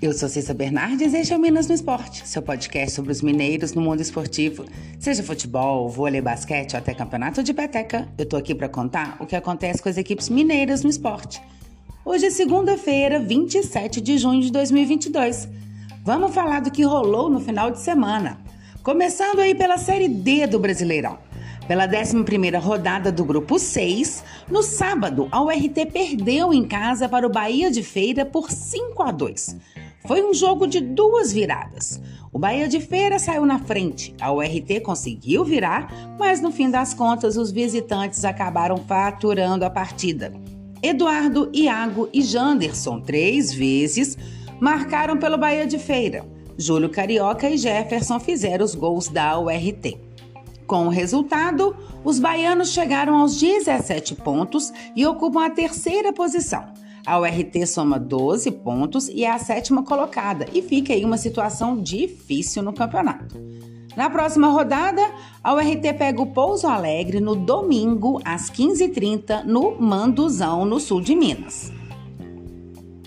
eu sou Cissa Bernardes e este é o Minas no Esporte, seu podcast sobre os mineiros no mundo esportivo. Seja futebol, vôlei, basquete ou até campeonato de peteca, eu tô aqui para contar o que acontece com as equipes mineiras no esporte. Hoje é segunda-feira, 27 de junho de 2022. Vamos falar do que rolou no final de semana. Começando aí pela Série D do Brasileirão. Pela 11ª rodada do Grupo 6, no sábado, a URT perdeu em casa para o Bahia de Feira por 5 a 2. Foi um jogo de duas viradas. O Bahia de Feira saiu na frente, a URT conseguiu virar, mas no fim das contas os visitantes acabaram faturando a partida. Eduardo, Iago e Janderson, três vezes, marcaram pelo Bahia de Feira. Júlio Carioca e Jefferson fizeram os gols da URT. Com o resultado, os baianos chegaram aos 17 pontos e ocupam a terceira posição. A URT soma 12 pontos e é a sétima colocada e fica em uma situação difícil no campeonato. Na próxima rodada, a URT pega o Pouso Alegre no domingo às 15h30 no Manduzão, no sul de Minas.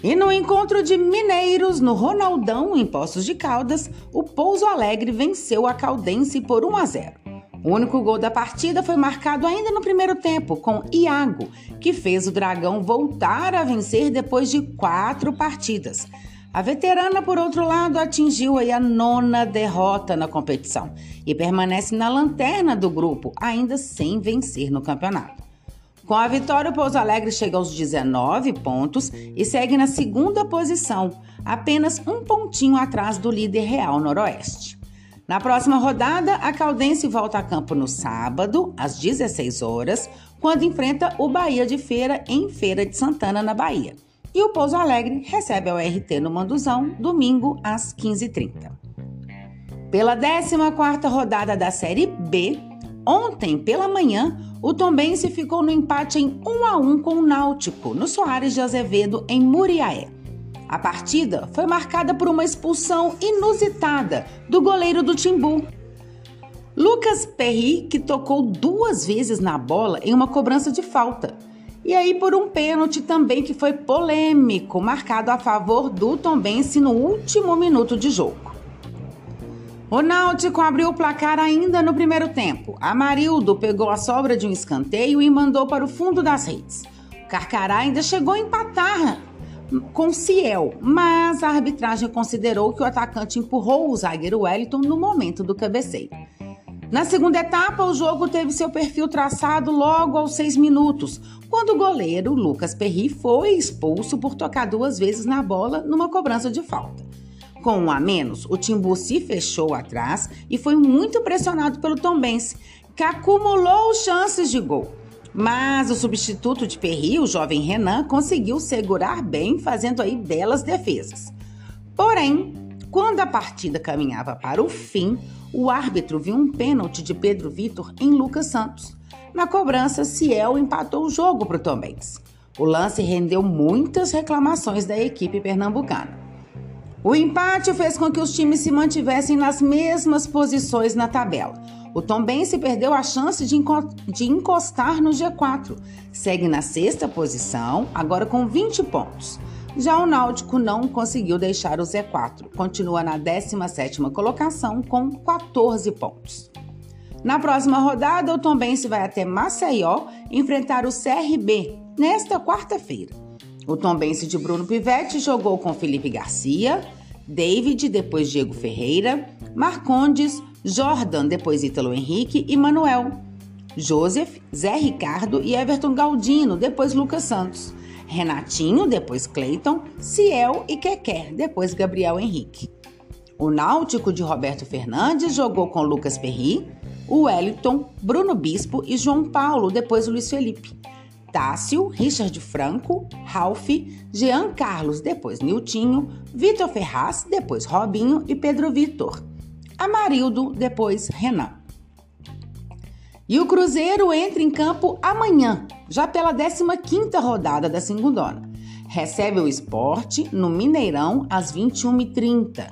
E no encontro de mineiros no Ronaldão, em Poços de Caldas, o Pouso Alegre venceu a Caldense por 1 a 0. O único gol da partida foi marcado ainda no primeiro tempo, com Iago, que fez o Dragão voltar a vencer depois de quatro partidas. A veterana, por outro lado, atingiu a nona derrota na competição e permanece na lanterna do grupo, ainda sem vencer no campeonato. Com a vitória, o Pouso Alegre chega aos 19 pontos e segue na segunda posição, apenas um pontinho atrás do líder Real Noroeste. Na próxima rodada, a Caldense volta a campo no sábado, às 16 horas, quando enfrenta o Bahia de Feira em Feira de Santana, na Bahia. E o Pouso Alegre recebe a URT no Manduzão, domingo, às 15h30. Pela 14ª rodada da Série B, ontem pela manhã, o Tombense ficou no empate em 1 a 1 com o Náutico, no Soares de Azevedo, em Muriaé. A partida foi marcada por uma expulsão inusitada do goleiro do Timbu. Lucas Perry, que tocou duas vezes na bola em uma cobrança de falta. E aí por um pênalti também que foi polêmico, marcado a favor do Tombense no último minuto de jogo. O Náutico abriu o placar ainda no primeiro tempo. Amarildo pegou a sobra de um escanteio e mandou para o fundo das redes. O Carcará ainda chegou a empatar com Ciel, mas a arbitragem considerou que o atacante empurrou o zagueiro Wellington no momento do cabeceio. Na segunda etapa, o jogo teve seu perfil traçado logo aos seis minutos, quando o goleiro Lucas Perry foi expulso por tocar duas vezes na bola numa cobrança de falta. Com um a menos, o Timbu se fechou atrás e foi muito pressionado pelo Tombense, que acumulou chances de gol. Mas o substituto de Perry, o jovem Renan, conseguiu segurar bem, fazendo aí belas defesas. Porém, quando a partida caminhava para o fim, o árbitro viu um pênalti de Pedro Vitor em Lucas Santos. Na cobrança, Ciel empatou o jogo para o Tombense. O lance rendeu muitas reclamações da equipe pernambucana. O empate fez com que os times se mantivessem nas mesmas posições na tabela. O Tombense perdeu a chance de encostar no G4. Segue na sexta posição, agora com 20 pontos. Já o Náutico não conseguiu deixar o Z4, continua na 17ª colocação com 14 pontos. Na próxima rodada, o Tombense vai até Maceió enfrentar o CRB nesta quarta-feira. O Tombense de Bruno Pivetti jogou com Felipe Garcia, David, depois Diego Ferreira, Marcondes, Jordan, depois Ítalo Henrique e Manuel. Joseph, Zé Ricardo e Everton Galdino, depois Lucas Santos. Renatinho, depois Cleiton, Ciel e Quequer, depois Gabriel Henrique. O Náutico de Roberto Fernandes jogou com Lucas Perry, o Wellington, Bruno Bispo e João Paulo, depois Luiz Felipe. Tássio, Richard Franco, Ralph, Jean Carlos, depois Niltinho, Vitor Ferraz, depois Robinho e Pedro Vitor. Amarildo, depois Renan. E o Cruzeiro entra em campo amanhã, já pela 15ª rodada da segundona. Recebe o esporte no Mineirão às 21h30.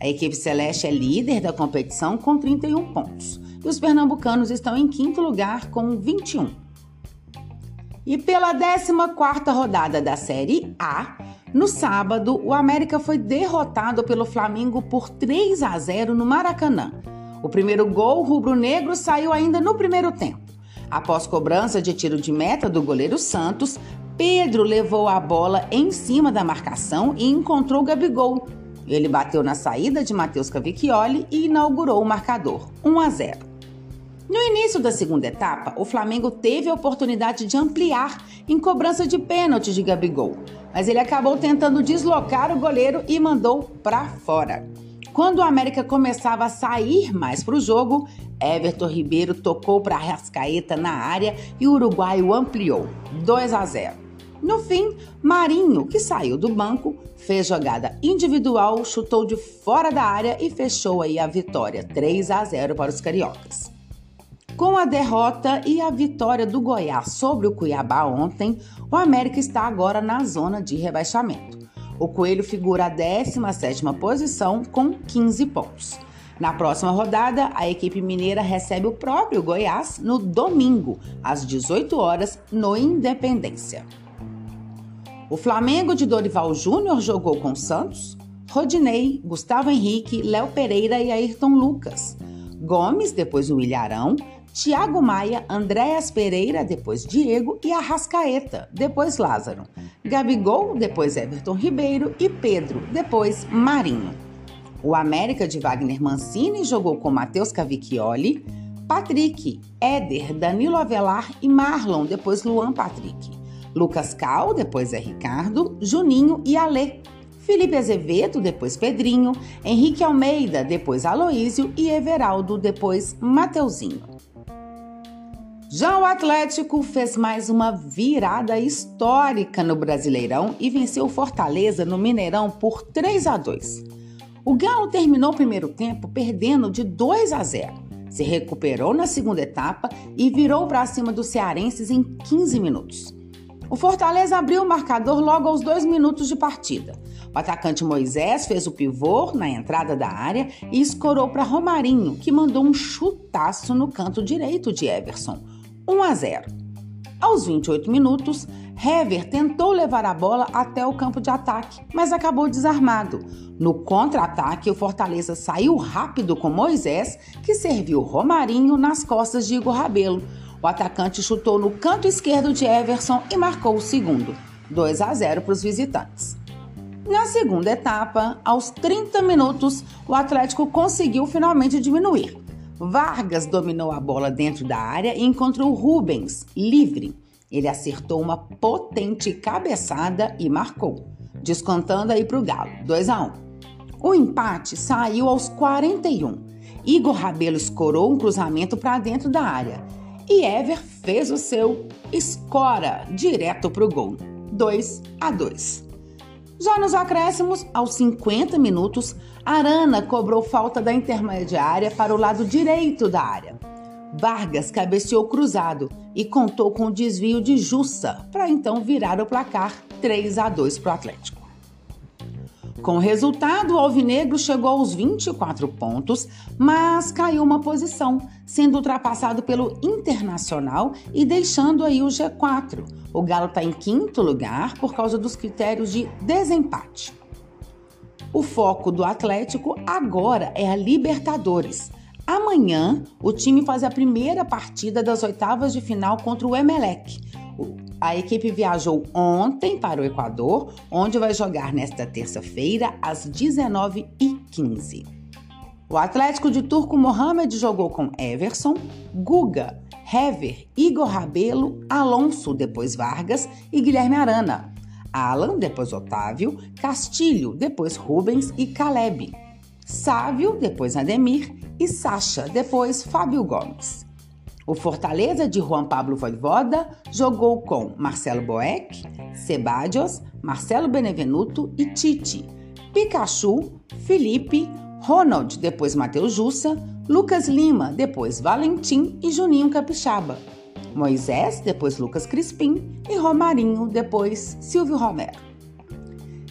A equipe celeste é líder da competição com 31 pontos. E os pernambucanos estão em quinto lugar com 21. E pela 14ª rodada da Série A, No sábado, o América foi derrotado pelo Flamengo por 3 a 0 no Maracanã. O primeiro gol rubro-negro saiu ainda no primeiro tempo. Após cobrança de tiro de meta do goleiro Santos, Pedro levou a bola em cima da marcação e encontrou Gabigol. Ele bateu na saída de Matheus Cavicchioli e inaugurou o marcador, 1 a 0. No início da segunda etapa, o Flamengo teve a oportunidade de ampliar em cobrança de pênalti de Gabigol, mas ele acabou tentando deslocar o goleiro e mandou para fora. Quando o América começava a sair mais para o jogo, Everton Ribeiro tocou para Rascaeta na área e o uruguaio ampliou, 2 a 0. No fim, Marinho, que saiu do banco, fez jogada individual, chutou de fora da área e fechou aí a vitória, 3 a 0 para os cariocas. Com a derrota e a vitória do Goiás sobre o Cuiabá ontem, o América está agora na zona de rebaixamento. O Coelho figura a 17ª posição com 15 pontos. Na próxima rodada, a equipe mineira recebe o próprio Goiás no domingo, às 18 horas, no Independência. O Flamengo de Dorival Júnior jogou com Santos, Rodinei, Gustavo Henrique, Léo Pereira e Ayrton Lucas. Gomes, depois o Ilharão, Tiago Maia, Andréas Pereira, depois Diego e Arrascaeta, depois Lázaro. Gabigol, depois Everton Ribeiro e Pedro, depois Marinho. O América de Wagner Mancini jogou com Matheus Cavicchioli, Patrick, Éder, Danilo Avelar e Marlon, depois Luan Patrick. Lucas Cal, depois é Ricardo, Juninho e Alê. Felipe Azevedo, depois Pedrinho, Henrique Almeida, depois Aloísio e Everaldo, depois Mateuzinho. Já o Atlético fez mais uma virada histórica no Brasileirão e venceu o Fortaleza no Mineirão por 3 a 2. O Galo terminou o primeiro tempo perdendo de 2 a 0. Se recuperou na segunda etapa e virou para cima dos cearenses em 15 minutos. O Fortaleza abriu o marcador logo aos dois minutos de partida. O atacante Moisés fez o pivô na entrada da área e escorou para Romarinho, que mandou um chutaço no canto direito de Everson 1 a 0. Aos 28 minutos, Hever tentou levar a bola até o campo de ataque, mas acabou desarmado. No contra-ataque, o Fortaleza saiu rápido com Moisés, que serviu Romarinho nas costas de Igor Rabelo. O atacante chutou no canto esquerdo de Everson e marcou o segundo, 2 a 0 para os visitantes. Na segunda etapa, aos 30 minutos, o Atlético conseguiu finalmente diminuir. Vargas dominou a bola dentro da área e encontrou Rubens livre. Ele acertou uma potente cabeçada e marcou, descontando aí para o Galo, 2 a 1. O empate saiu aos 41. Igor Rabelo escorou um cruzamento para dentro da área e Ever fez o seu escora direto para o gol, 2 a 2. Já nos acréscimos, aos 50 minutos, Arana cobrou falta da intermediária para o lado direito da área. Vargas cabeceou cruzado e contou com o desvio de Jussa para então virar o placar 3 a 2 para o Atlético. Com o resultado, o Alvinegro chegou aos 24 pontos, mas caiu uma posição, sendo ultrapassado pelo Internacional e deixando aí o G4. O Galo está em quinto lugar por causa dos critérios de desempate. O foco do Atlético agora é a Libertadores. Amanhã, o time faz a primeira partida das oitavas de final contra o Emelec. A equipe viajou ontem para o Equador, onde vai jogar nesta terça-feira às 19h15. O Atlético de Turco Mohamed jogou com Everson, Guga, Hever, Igor Rabelo, Alonso, depois Vargas e Guilherme Arana. Alan, depois Otávio, Castilho, depois Rubens e Caleb. Sávio, depois Ademir e Sacha, depois Fábio Gomes. O Fortaleza de Juan Pablo Voivoda jogou com Marcelo Boeck, Sebadios, Marcelo Benevenuto e Tite, Pikachu, Felipe, Ronald, depois Matheus Jussa, Lucas Lima, depois Valentim e Juninho Capixaba. Moisés, depois Lucas Crispim e Romarinho, depois Silvio Romero.